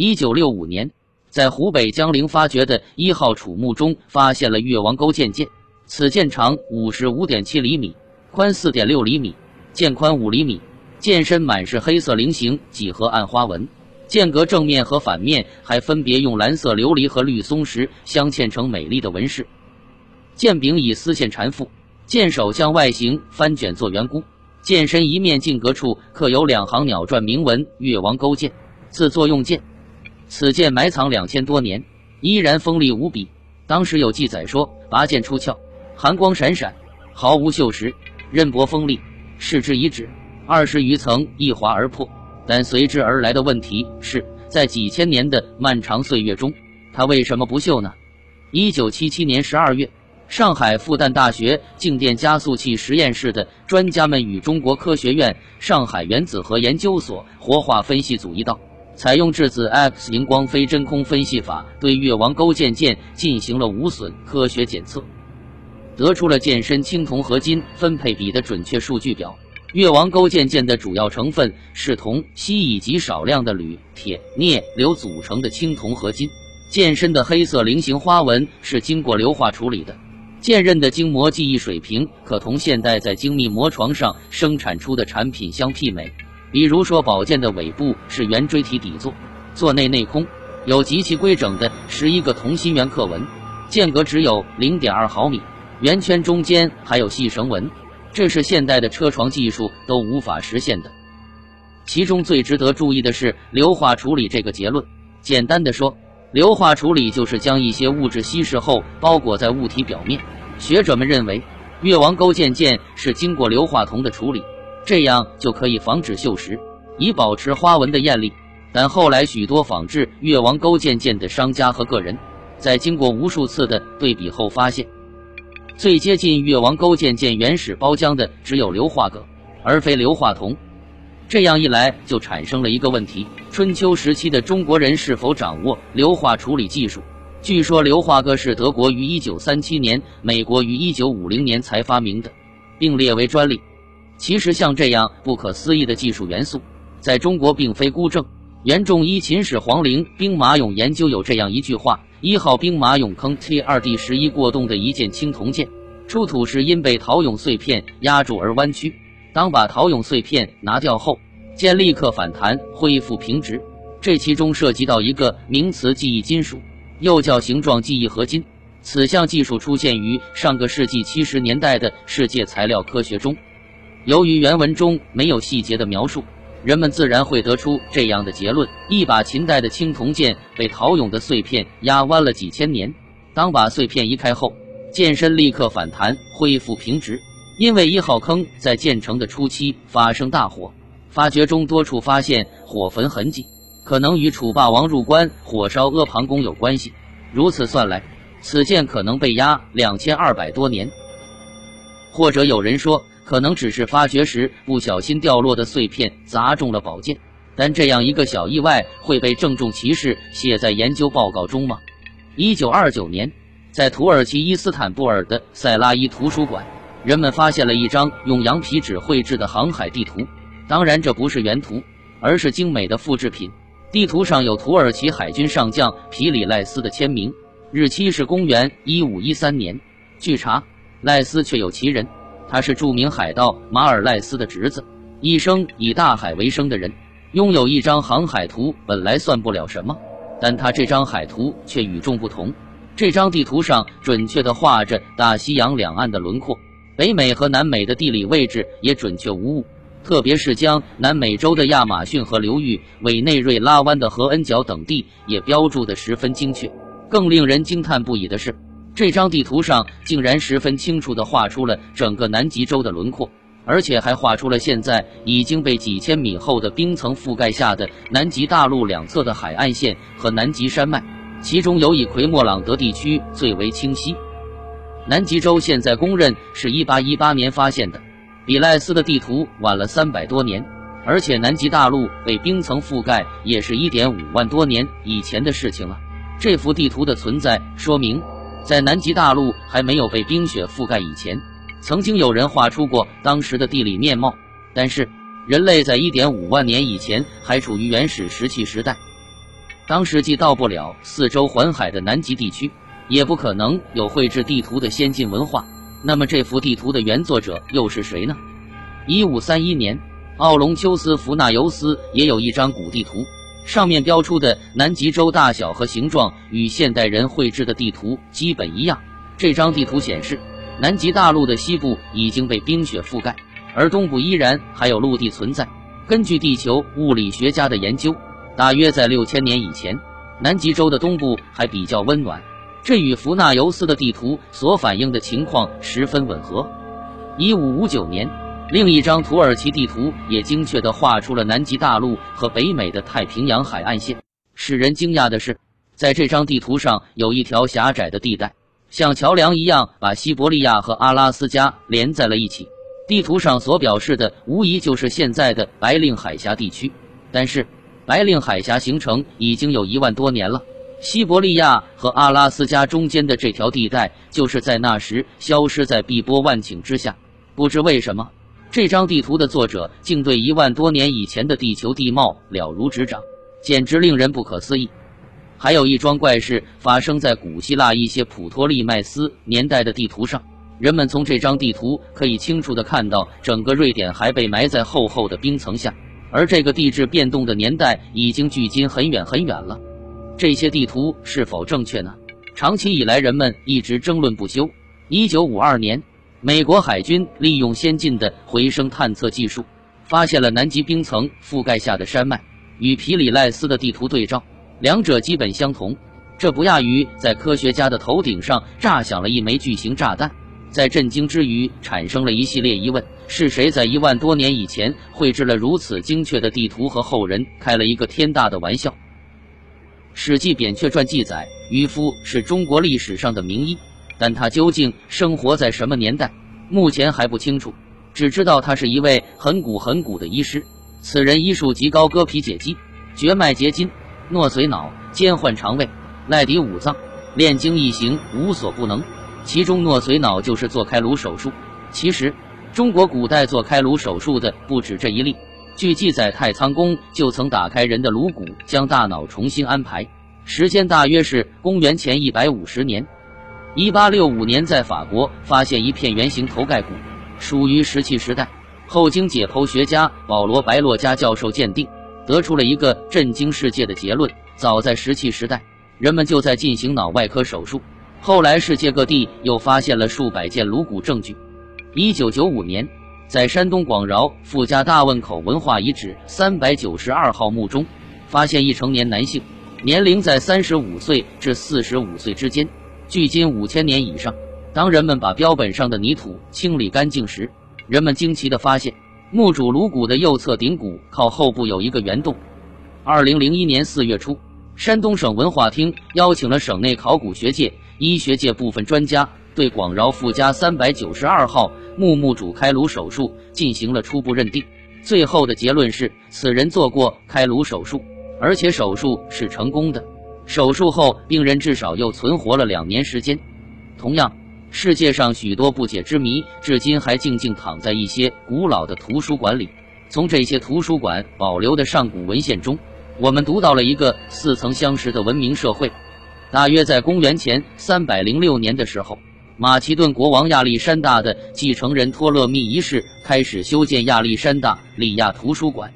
一九六五年，在湖北江陵发掘的一号楚墓中，发现了越王勾践剑。此剑长五十五点七厘米，宽四点六厘米，剑宽五厘米，剑身满是黑色菱形几何暗花纹。剑格正面和反面还分别用蓝色琉璃和绿松石镶嵌成美丽的纹饰。剑柄以丝线缠缚，剑首向外形翻卷做圆箍。剑身一面进格处刻有两行鸟篆铭文“越王勾践”，字作用剑。此剑埋藏两千多年，依然锋利无比。当时有记载说，拔剑出鞘，寒光闪闪，毫无锈蚀，刃薄锋利，视之以指，二十余层一划而破。但随之而来的问题是，在几千年的漫长岁月中，它为什么不锈呢？一九七七年十二月。上海复旦大学静电加速器实验室的专家们与中国科学院上海原子核研究所活化分析组一道，采用质子 X 荧光非真空分析法，对越王勾践剑进行了无损科学检测，得出了剑身青铜合金分配比的准确数据表。越王勾践剑的主要成分是铜、锡以及少量的铝、铁、镍、硫组成的青铜合金，剑身的黑色菱形花纹是经过硫化处理的。剑刃的精磨技艺水平可同现代在精密磨床上生产出的产品相媲美。比如说，宝剑的尾部是圆锥体底座，座内内空，有极其规整的十一个同心圆刻纹，间隔只有零点二毫米，圆圈中间还有细绳纹，这是现代的车床技术都无法实现的。其中最值得注意的是硫化处理这个结论。简单的说。硫化处理就是将一些物质稀释后包裹在物体表面。学者们认为，越王勾践剑是经过硫化铜的处理，这样就可以防止锈蚀，以保持花纹的艳丽。但后来许多仿制越王勾践剑的商家和个人，在经过无数次的对比后发现，最接近越王勾践剑原始包浆的只有硫化铬，而非硫化铜。这样一来，就产生了一个问题：春秋时期的中国人是否掌握硫化处理技术？据说硫化铬是德国于1937年、美国于1950年才发明的，并列为专利。其实，像这样不可思议的技术元素，在中国并非孤证。元仲一秦始皇陵兵马俑研究有这样一句话：“一号兵马俑坑 T 二 D 十一过洞的一件青铜剑，出土时因被陶俑碎片压住而弯曲。”当把陶俑碎片拿掉后，剑立刻反弹恢复平直。这其中涉及到一个名词记忆金属，又叫形状记忆合金。此项技术出现于上个世纪七十年代的世界材料科学中。由于原文中没有细节的描述，人们自然会得出这样的结论：一把秦代的青铜剑被陶俑的碎片压弯了几千年。当把碎片移开后，剑身立刻反弹恢复平直。因为一号坑在建成的初期发生大火，发掘中多处发现火焚痕迹，可能与楚霸王入关火烧阿房宫有关系。如此算来，此剑可能被压两千二百多年。或者有人说，可能只是发掘时不小心掉落的碎片砸中了宝剑。但这样一个小意外会被郑重其事写在研究报告中吗？一九二九年，在土耳其伊斯坦布尔的塞拉伊图书馆。人们发现了一张用羊皮纸绘制的航海地图，当然这不是原图，而是精美的复制品。地图上有土耳其海军上将皮里赖斯的签名，日期是公元一五一三年。据查，赖斯确有其人，他是著名海盗马尔赖斯的侄子，一生以大海为生的人，拥有一张航海图本来算不了什么，但他这张海图却与众不同。这张地图上准确地画着大西洋两岸的轮廓。北美和南美的地理位置也准确无误，特别是将南美洲的亚马逊河流域、委内瑞拉湾的和恩角等地也标注得十分精确。更令人惊叹不已的是，这张地图上竟然十分清楚地画出了整个南极洲的轮廓，而且还画出了现在已经被几千米厚的冰层覆盖下的南极大陆两侧的海岸线和南极山脉，其中尤以奎莫朗德地区最为清晰。南极洲现在公认是一八一八年发现的，比赖斯的地图晚了三百多年，而且南极大陆被冰层覆盖也是一点五万多年以前的事情了。这幅地图的存在说明，在南极大陆还没有被冰雪覆盖以前，曾经有人画出过当时的地理面貌。但是，人类在一点五万年以前还处于原始石器时代。当时既到不了四周环海的南极地区，也不可能有绘制地图的先进文化。那么这幅地图的原作者又是谁呢？一五三一年，奥隆丘斯·福纳尤斯也有一张古地图，上面标出的南极洲大小和形状与现代人绘制的地图基本一样。这张地图显示，南极大陆的西部已经被冰雪覆盖，而东部依然还有陆地存在。根据地球物理学家的研究，大约在六千年以前，南极洲的东部还比较温暖。这与福纳尤斯的地图所反映的情况十分吻合。一五五九年，另一张土耳其地图也精确地画出了南极大陆和北美的太平洋海岸线。使人惊讶的是，在这张地图上有一条狭窄的地带，像桥梁一样把西伯利亚和阿拉斯加连在了一起。地图上所表示的无疑就是现在的白令海峡地区。但是，白令海峡形成已经有一万多年了。西伯利亚和阿拉斯加中间的这条地带，就是在那时消失在碧波万顷之下。不知为什么，这张地图的作者竟对一万多年以前的地球地貌了如指掌，简直令人不可思议。还有一桩怪事发生在古希腊一些普托利麦斯年代的地图上，人们从这张地图可以清楚地看到，整个瑞典还被埋在厚厚的冰层下，而这个地质变动的年代已经距今很远很远了。这些地图是否正确呢？长期以来，人们一直争论不休。一九五二年，美国海军利用先进的回声探测技术，发现了南极冰层覆盖下的山脉，与皮里赖斯的地图对照，两者基本相同。这不亚于在科学家的头顶上炸响了一枚巨型炸弹。在震惊之余，产生了一系列疑问：是谁在一万多年以前绘制了如此精确的地图？和后人开了一个天大的玩笑。《史记·扁鹊传》记载，渔夫是中国历史上的名医，但他究竟生活在什么年代，目前还不清楚。只知道他是一位很古很古的医师。此人医术极高，割皮解肌，绝脉结筋，诺髓脑，兼患肠胃，赖敌五脏，炼精易行，无所不能。其中诺髓脑就是做开颅手术。其实，中国古代做开颅手术的不止这一例。据记载，太仓宫就曾打开人的颅骨，将大脑重新安排。时间大约是公元前一百五十年。一八六五年，在法国发现一片圆形头盖骨，属于石器时代。后经解剖学家保罗·白洛加教授鉴定，得出了一个震惊世界的结论：早在石器时代，人们就在进行脑外科手术。后来，世界各地又发现了数百件颅骨证据。一九九五年。在山东广饶傅家大汶口文化遗址三百九十二号墓中，发现一成年男性，年龄在三十五岁至四十五岁之间，距今五千年以上。当人们把标本上的泥土清理干净时，人们惊奇地发现，墓主颅骨的右侧顶骨靠后部有一个圆洞。二零零一年四月初，山东省文化厅邀请了省内考古学界、医学界部分专家。对广饶傅家三百九十二号墓墓主开颅手术进行了初步认定，最后的结论是此人做过开颅手术，而且手术是成功的。手术后，病人至少又存活了两年时间。同样，世界上许多不解之谜至今还静静躺在一些古老的图书馆里。从这些图书馆保留的上古文献中，我们读到了一个似曾相识的文明社会，大约在公元前三百零六年的时候。马其顿国王亚历山大的继承人托勒密一世开始修建亚历山大里亚图书馆。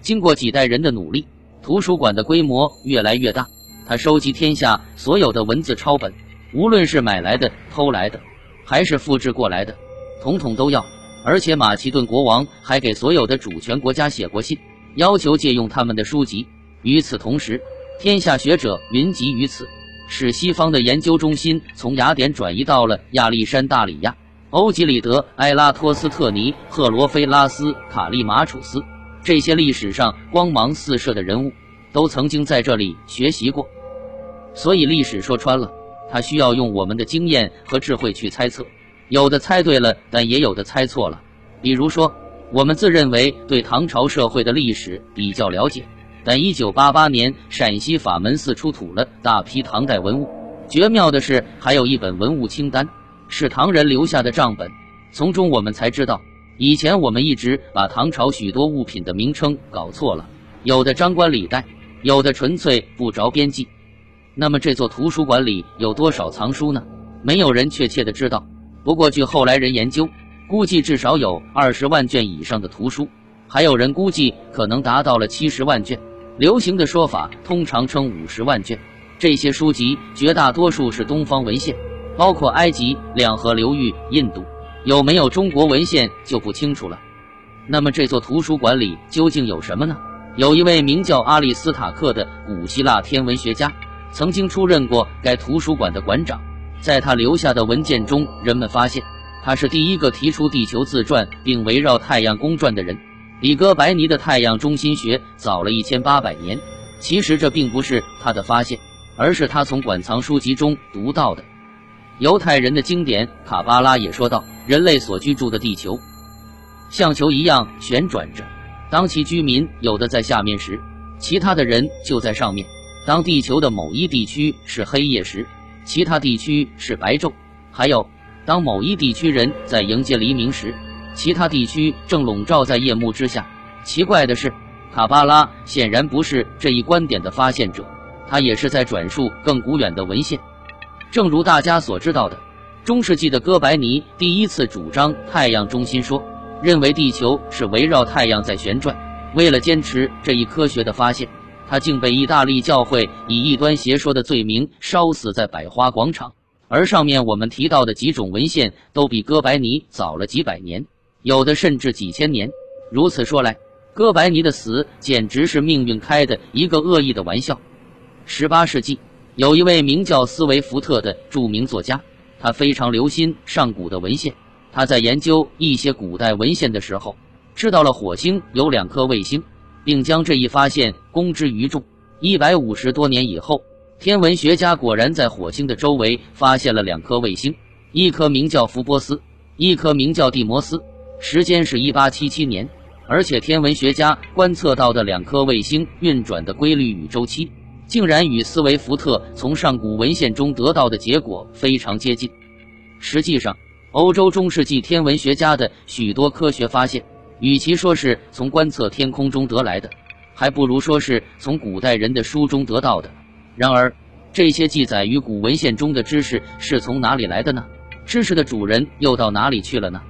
经过几代人的努力，图书馆的规模越来越大。他收集天下所有的文字抄本，无论是买来的、偷来的，还是复制过来的，统统都要。而且马其顿国王还给所有的主权国家写过信，要求借用他们的书籍。与此同时，天下学者云集于此。使西方的研究中心从雅典转移到了亚历山大里亚。欧几里德、埃拉托斯特尼、赫罗菲拉斯、卡利马楚斯这些历史上光芒四射的人物，都曾经在这里学习过。所以历史说穿了，他需要用我们的经验和智慧去猜测。有的猜对了，但也有的猜错了。比如说，我们自认为对唐朝社会的历史比较了解。但一九八八年，陕西法门寺出土了大批唐代文物。绝妙的是，还有一本文物清单，是唐人留下的账本。从中我们才知道，以前我们一直把唐朝许多物品的名称搞错了，有的张冠李戴，有的纯粹不着边际。那么这座图书馆里有多少藏书呢？没有人确切的知道。不过据后来人研究，估计至少有二十万卷以上的图书，还有人估计可能达到了七十万卷。流行的说法通常称五十万卷。这些书籍绝大多数是东方文献，包括埃及、两河流域、印度，有没有中国文献就不清楚了。那么这座图书馆里究竟有什么呢？有一位名叫阿里斯塔克的古希腊天文学家，曾经出任过该图书馆的馆长。在他留下的文件中，人们发现他是第一个提出地球自转并围绕太阳公转的人。比哥白尼的太阳中心学早了一千八百年。其实这并不是他的发现。而是他从馆藏书籍中读到的。犹太人的经典《卡巴拉》也说道，人类所居住的地球像球一样旋转着。当其居民有的在下面时，其他的人就在上面。当地球的某一地区是黑夜时，其他地区是白昼。还有，当某一地区人在迎接黎明时，其他地区正笼罩在夜幕之下。奇怪的是，卡巴拉显然不是这一观点的发现者。他也是在转述更古远的文献，正如大家所知道的，中世纪的哥白尼第一次主张太阳中心说，认为地球是围绕太阳在旋转。为了坚持这一科学的发现，他竟被意大利教会以异端邪说的罪名烧死在百花广场。而上面我们提到的几种文献都比哥白尼早了几百年，有的甚至几千年。如此说来，哥白尼的死简直是命运开的一个恶意的玩笑。十八世纪，有一位名叫斯维福特的著名作家，他非常留心上古的文献。他在研究一些古代文献的时候，知道了火星有两颗卫星，并将这一发现公之于众。一百五十多年以后，天文学家果然在火星的周围发现了两颗卫星，一颗名叫福波斯，一颗名叫蒂摩斯。时间是一八七七年，而且天文学家观测到的两颗卫星运转的规律与周期。竟然与斯维福特从上古文献中得到的结果非常接近。实际上，欧洲中世纪天文学家的许多科学发现，与其说是从观测天空中得来的，还不如说是从古代人的书中得到的。然而，这些记载与古文献中的知识是从哪里来的呢？知识的主人又到哪里去了呢？